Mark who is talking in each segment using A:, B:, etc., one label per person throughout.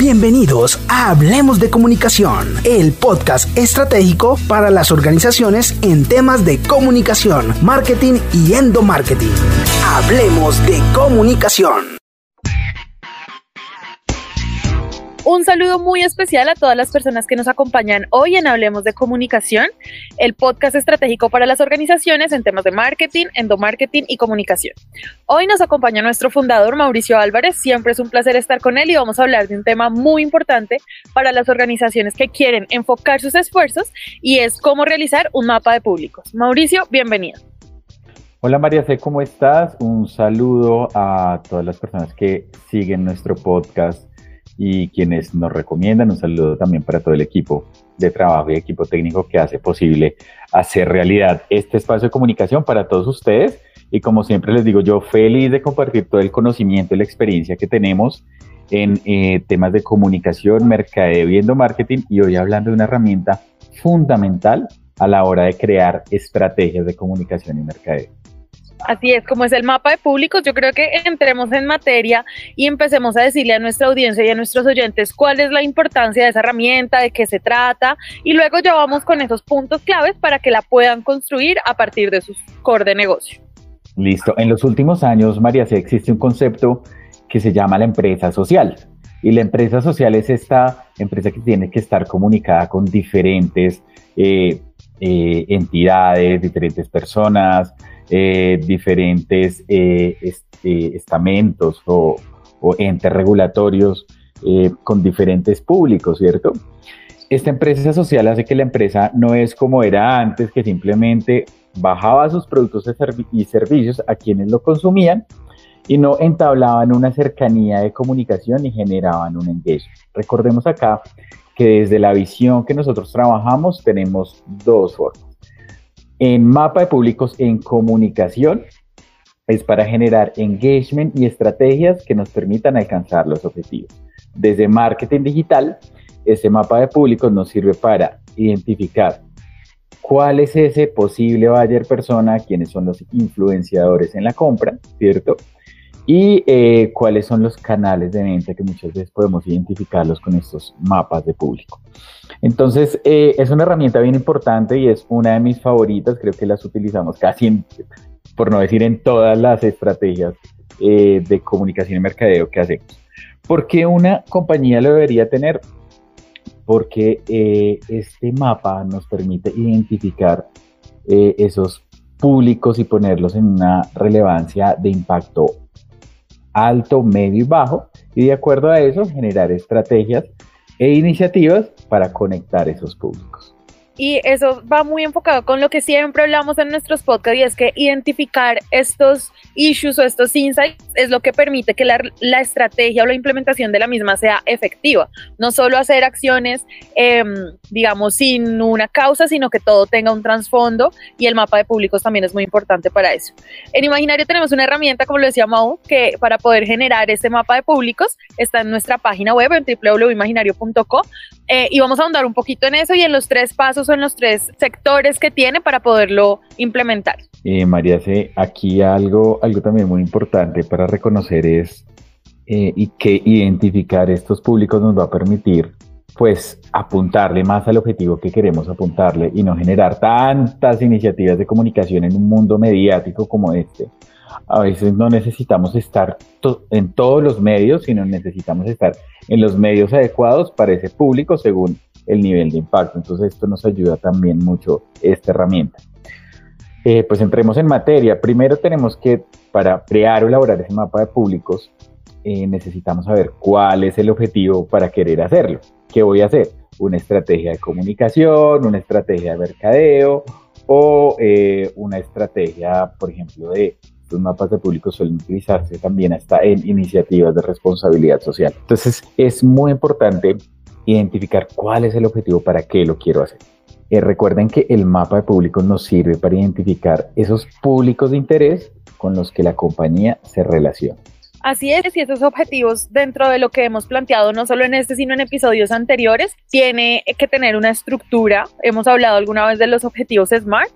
A: Bienvenidos a Hablemos de Comunicación, el podcast estratégico para las organizaciones en temas de comunicación, marketing y endomarketing. Hablemos de Comunicación.
B: Un saludo muy especial a todas las personas que nos acompañan hoy en Hablemos de Comunicación, el podcast estratégico para las organizaciones en temas de marketing, endomarketing y comunicación. Hoy nos acompaña nuestro fundador Mauricio Álvarez, siempre es un placer estar con él y vamos a hablar de un tema muy importante para las organizaciones que quieren enfocar sus esfuerzos y es cómo realizar un mapa de públicos. Mauricio, bienvenido.
C: Hola María C, ¿cómo estás? Un saludo a todas las personas que siguen nuestro podcast y quienes nos recomiendan. Un saludo también para todo el equipo de trabajo y equipo técnico que hace posible hacer realidad este espacio de comunicación para todos ustedes. Y como siempre les digo, yo feliz de compartir todo el conocimiento y la experiencia que tenemos en eh, temas de comunicación, mercadeo y marketing y hoy hablando de una herramienta fundamental a la hora de crear estrategias de comunicación y mercadeo.
B: Así es, como es el mapa de públicos, yo creo que entremos en materia y empecemos a decirle a nuestra audiencia y a nuestros oyentes cuál es la importancia de esa herramienta, de qué se trata, y luego ya vamos con esos puntos claves para que la puedan construir a partir de sus core de negocio.
C: Listo. En los últimos años, María, C, existe un concepto que se llama la empresa social. Y la empresa social es esta empresa que tiene que estar comunicada con diferentes eh, eh, entidades, diferentes personas, eh, diferentes eh, eh, estamentos o, entes regulatorios con diferentes públicos, ¿cierto? Esta empresa social hace que la empresa no es como era antes, que simplemente bajaba sus productos y servicios a quienes lo consumían y no entablaban una cercanía de comunicación y generaban un engagement. Recordemos acá que desde la visión que nosotros trabajamos tenemos dos formas en mapa de públicos en comunicación es para generar engagement y estrategias que nos permitan alcanzar los objetivos. Desde marketing digital, este mapa de públicos nos sirve para identificar cuál es ese posible buyer persona, quiénes son los influenciadores en la compra, ¿cierto? Y eh, cuáles son los canales de venta que muchas veces podemos identificarlos con estos mapas de público. Entonces, eh, es una herramienta bien importante y es una de mis favoritas. Creo que las utilizamos casi, por no decir en todas las estrategias eh, de comunicación y mercadeo que hacemos. ¿Por qué una compañía lo debería tener? Porque este mapa nos permite identificar esos públicos y ponerlos en una relevancia de impacto alto, medio y bajo, y de acuerdo a eso generar estrategias e iniciativas para conectar esos públicos.
B: Y eso va muy enfocado con lo que siempre hablamos en nuestros podcasts y es que identificar estos issues o estos insights es lo que permite que la, la estrategia o la implementación de la misma sea efectiva. No solo hacer acciones, em, digamos, sin una causa, sino que todo tenga un trasfondo y el mapa de públicos también es muy importante para eso. En Imaginario tenemos una herramienta, como lo decía Mau, que para poder generar este mapa de públicos está en nuestra página web en www.imaginario.co eh, y vamos a ahondar un poquito en eso y en los tres pasos o en los tres sectores que tiene para poderlo implementar.
C: Eh, María, C, aquí algo, algo también muy importante para reconocer es eh, y que identificar estos públicos nos va a permitir pues apuntarle más al objetivo que queremos apuntarle y no generar tantas iniciativas de comunicación en un mundo mediático como este. A veces no necesitamos estar en todos los medios, sino necesitamos estar en los medios adecuados para ese público según el nivel de impacto. Entonces esto nos ayuda también mucho esta herramienta. Eh, pues entremos en materia. Primero tenemos que, para crear o elaborar ese mapa de públicos, eh, necesitamos saber cuál es el objetivo para querer hacerlo. ¿Qué voy a hacer? Una estrategia de comunicación, una estrategia de mercadeo o eh, una estrategia, por ejemplo, de los mapas de públicos suelen utilizarse también hasta en iniciativas de responsabilidad social. Entonces es muy importante identificar cuál es el objetivo, para qué lo quiero hacer. Eh, recuerden que el mapa de públicos nos sirve para identificar esos públicos de interés con los que la compañía se relaciona.
B: Así es, y esos objetivos dentro de lo que hemos planteado, no solo en este, sino en episodios anteriores, tiene que tener una estructura. Hemos hablado alguna vez de los objetivos SMART,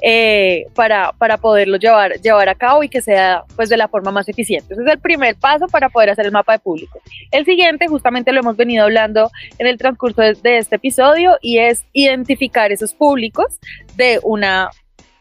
B: eh, para, para poderlo llevar, llevar a cabo y que sea pues de la forma más eficiente. Ese es el primer paso para poder hacer el mapa de público. El siguiente, justamente lo hemos venido hablando en el transcurso de, de este episodio, y es identificar esos públicos de una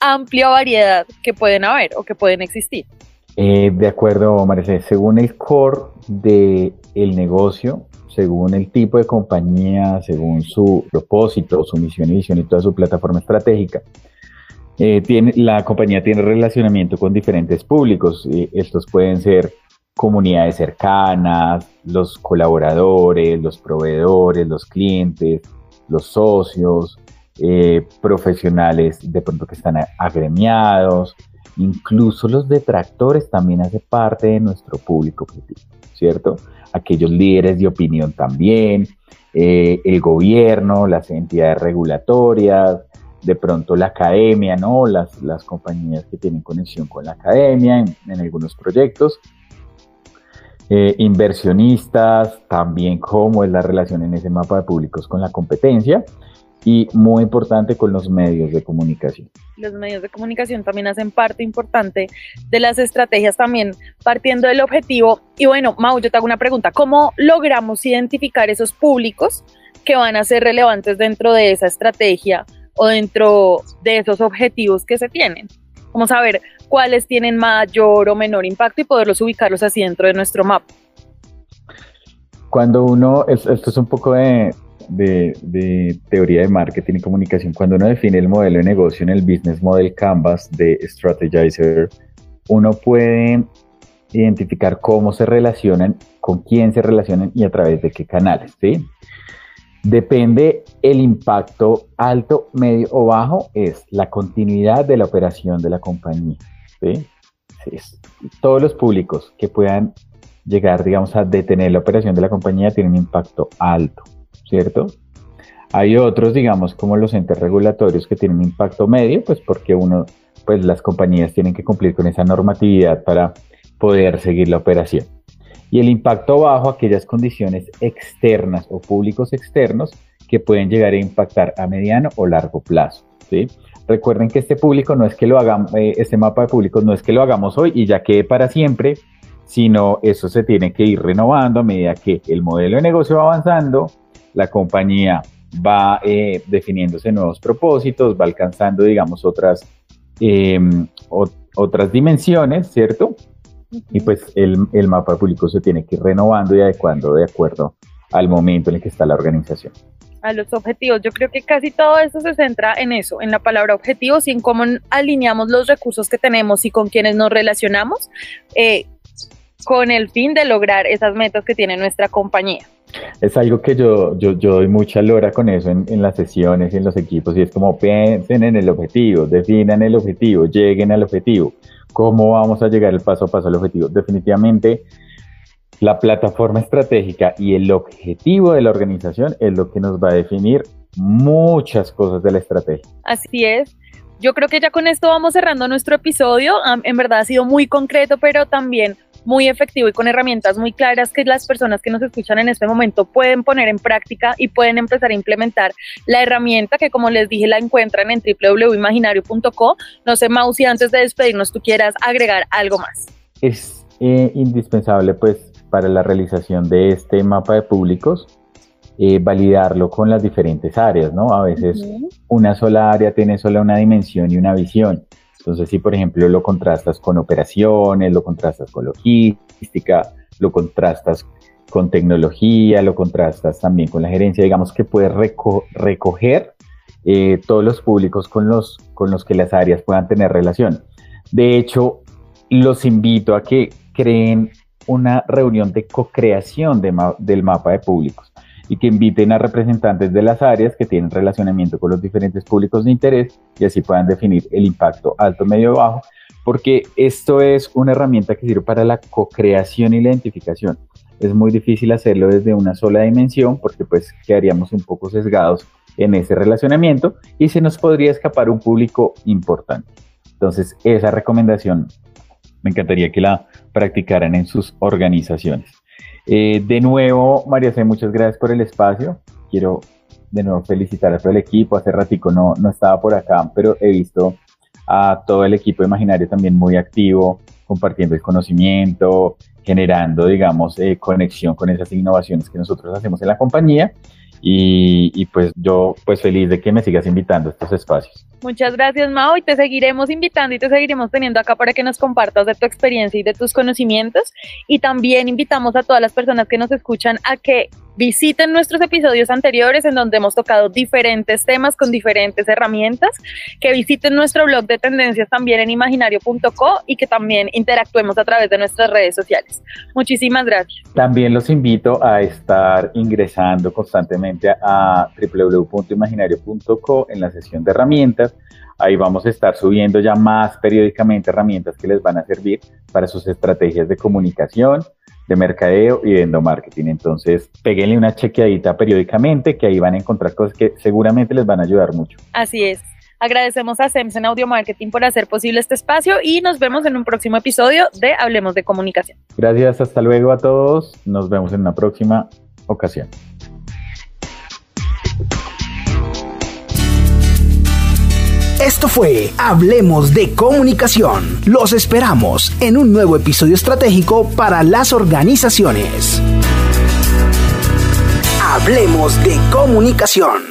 B: amplia variedad que pueden haber o que pueden existir.
C: Eh, de acuerdo, Maricé, según el core del el negocio, según el tipo de compañía, según su propósito, su misión y visión y toda su plataforma estratégica, eh, la compañía tiene relacionamiento con diferentes públicos. estos pueden ser comunidades cercanas, los colaboradores, los proveedores, los clientes, los socios, eh, profesionales de pronto que están agremiados, incluso los detractores también hacen parte de nuestro público objetivo, ¿cierto? Aquellos líderes de opinión también, eh, el gobierno, las entidades regulatorias, de pronto la academia, ¿no? Las, las compañías que tienen conexión con la academia en, algunos proyectos. Eh, inversionistas, también cómo es la relación en ese mapa de públicos con la competencia y muy importante con los medios de comunicación.
B: Los medios de comunicación también hacen parte importante de las estrategias también partiendo del objetivo. Y bueno, Mau, yo te hago una pregunta, ¿cómo logramos identificar esos públicos que van a ser relevantes dentro de esa estrategia o dentro de esos objetivos que se tienen? Vamos saber cuáles tienen mayor o menor impacto y poderlos ubicarlos así dentro de nuestro mapa.
C: Cuando uno, esto es un poco de, de, teoría de marketing y comunicación, cuando uno define el modelo de negocio en el Business Model Canvas de Strategizer, uno puede identificar cómo se relacionan, con quién se relacionan y a través de qué canales, ¿sí? Depende el impacto alto, medio o bajo, es la continuidad de la operación de la compañía, ¿sí? Todos los públicos que puedan llegar, digamos, a detener la operación de la compañía tienen un impacto alto. ¿Cierto? Hay otros, digamos, como los entes regulatorios que tienen un impacto medio, pues porque uno, pues las compañías tienen que cumplir con esa normatividad para poder seguir la operación. Y el impacto bajo, aquellas condiciones externas o públicos externos que pueden llegar a impactar a mediano o largo plazo. ¿sí? Recuerden que este público no es que lo hagamos, eh, este mapa de públicos no es que lo hagamos hoy y ya quede para siempre, sino eso se tiene que ir renovando a medida que el modelo de negocio va avanzando, la compañía va eh, definiéndose nuevos propósitos, va alcanzando, digamos, otras, em, otras dimensiones, ¿cierto? Y pues el, el mapa público se tiene que ir renovando y adecuando de acuerdo al momento en el que está la organización
B: a los objetivos. Yo creo que casi todo esto se centra en eso, en la palabra objetivos y en cómo alineamos los recursos que tenemos y con quienes nos relacionamos eh, con el fin de lograr esas metas que tiene nuestra compañía.
C: Es algo que yo, yo, yo doy mucha lora con eso en, las sesiones y en los equipos y es como piensen en el objetivo, definan el objetivo, lleguen al objetivo. ¿Cómo vamos a llegar el paso a paso al objetivo? Definitivamente la plataforma estratégica y el objetivo de la organización es lo que nos va a definir muchas cosas de la estrategia.
B: Así es. Yo creo que ya con esto vamos cerrando nuestro episodio. En verdad ha sido muy concreto, pero también muy efectivo y con herramientas muy claras que las personas que nos escuchan en este momento pueden poner en práctica y pueden empezar a implementar la herramienta que como les dije la encuentran en www.imaginario.co. No sé, Mausi, antes de despedirnos, tú quieras agregar algo más.
C: Es eh, indispensable pues para la realización de este mapa de públicos eh, validarlo con las diferentes áreas, ¿no? A veces una sola área tiene solo una dimensión y una visión entonces, si por ejemplo lo contrastas con operaciones, lo contrastas con logística, lo contrastas con tecnología, lo contrastas también con la gerencia, digamos que puedes recoger eh, todos los públicos con los, con los que las áreas puedan tener relación. De hecho, los invito a que creen una reunión de co-creación del mapa de públicos y que inviten a representantes de las áreas que tienen relacionamiento con los diferentes públicos de interés y así puedan definir el impacto alto, medio bajo, porque esto es una herramienta que sirve para la co-creación y la identificación. Es muy difícil hacerlo desde una sola dimensión porque pues quedaríamos un poco sesgados en ese relacionamiento y se nos podría escapar un público importante. Entonces, esa recomendación me encantaría que la practicaran en sus organizaciones. Eh, de nuevo, María C, muchas gracias por el espacio. Quiero de nuevo felicitar a todo el equipo. Hace ratico no, no estaba por acá, pero he visto a todo el equipo imaginario también muy activo, compartiendo el conocimiento, generando, digamos, eh, conexión con esas innovaciones que nosotros hacemos en la compañía. Y, y, pues yo pues feliz de que me sigas invitando a estos espacios.
B: Muchas gracias Mao y te seguiremos invitando y te seguiremos teniendo acá para que nos compartas de tu experiencia y de tus conocimientos y también invitamos a todas las personas que nos escuchan a que visiten nuestros episodios anteriores en donde hemos tocado diferentes temas con diferentes herramientas, que visiten nuestro blog de tendencias también en imaginario.co y que también interactuemos a través de nuestras redes sociales. Muchísimas gracias.
C: También los invito a estar ingresando constantemente a www.imaginario.co en la sesión de herramientas. Ahí vamos a estar subiendo ya más periódicamente herramientas que les van a servir para sus estrategias de comunicación, de mercadeo y de endomarketing. Entonces, peguenle una chequeadita periódicamente que ahí van a encontrar cosas que seguramente les van a ayudar mucho.
B: Así es. Agradecemos a en Audio Marketing por hacer posible este espacio y nos vemos en un próximo episodio de Hablemos de Comunicación.
C: Gracias, hasta luego a todos. Nos vemos en una próxima ocasión.
A: Esto fue Hablemos de Comunicación. Los esperamos en un nuevo episodio estratégico para las organizaciones. Hablemos de Comunicación.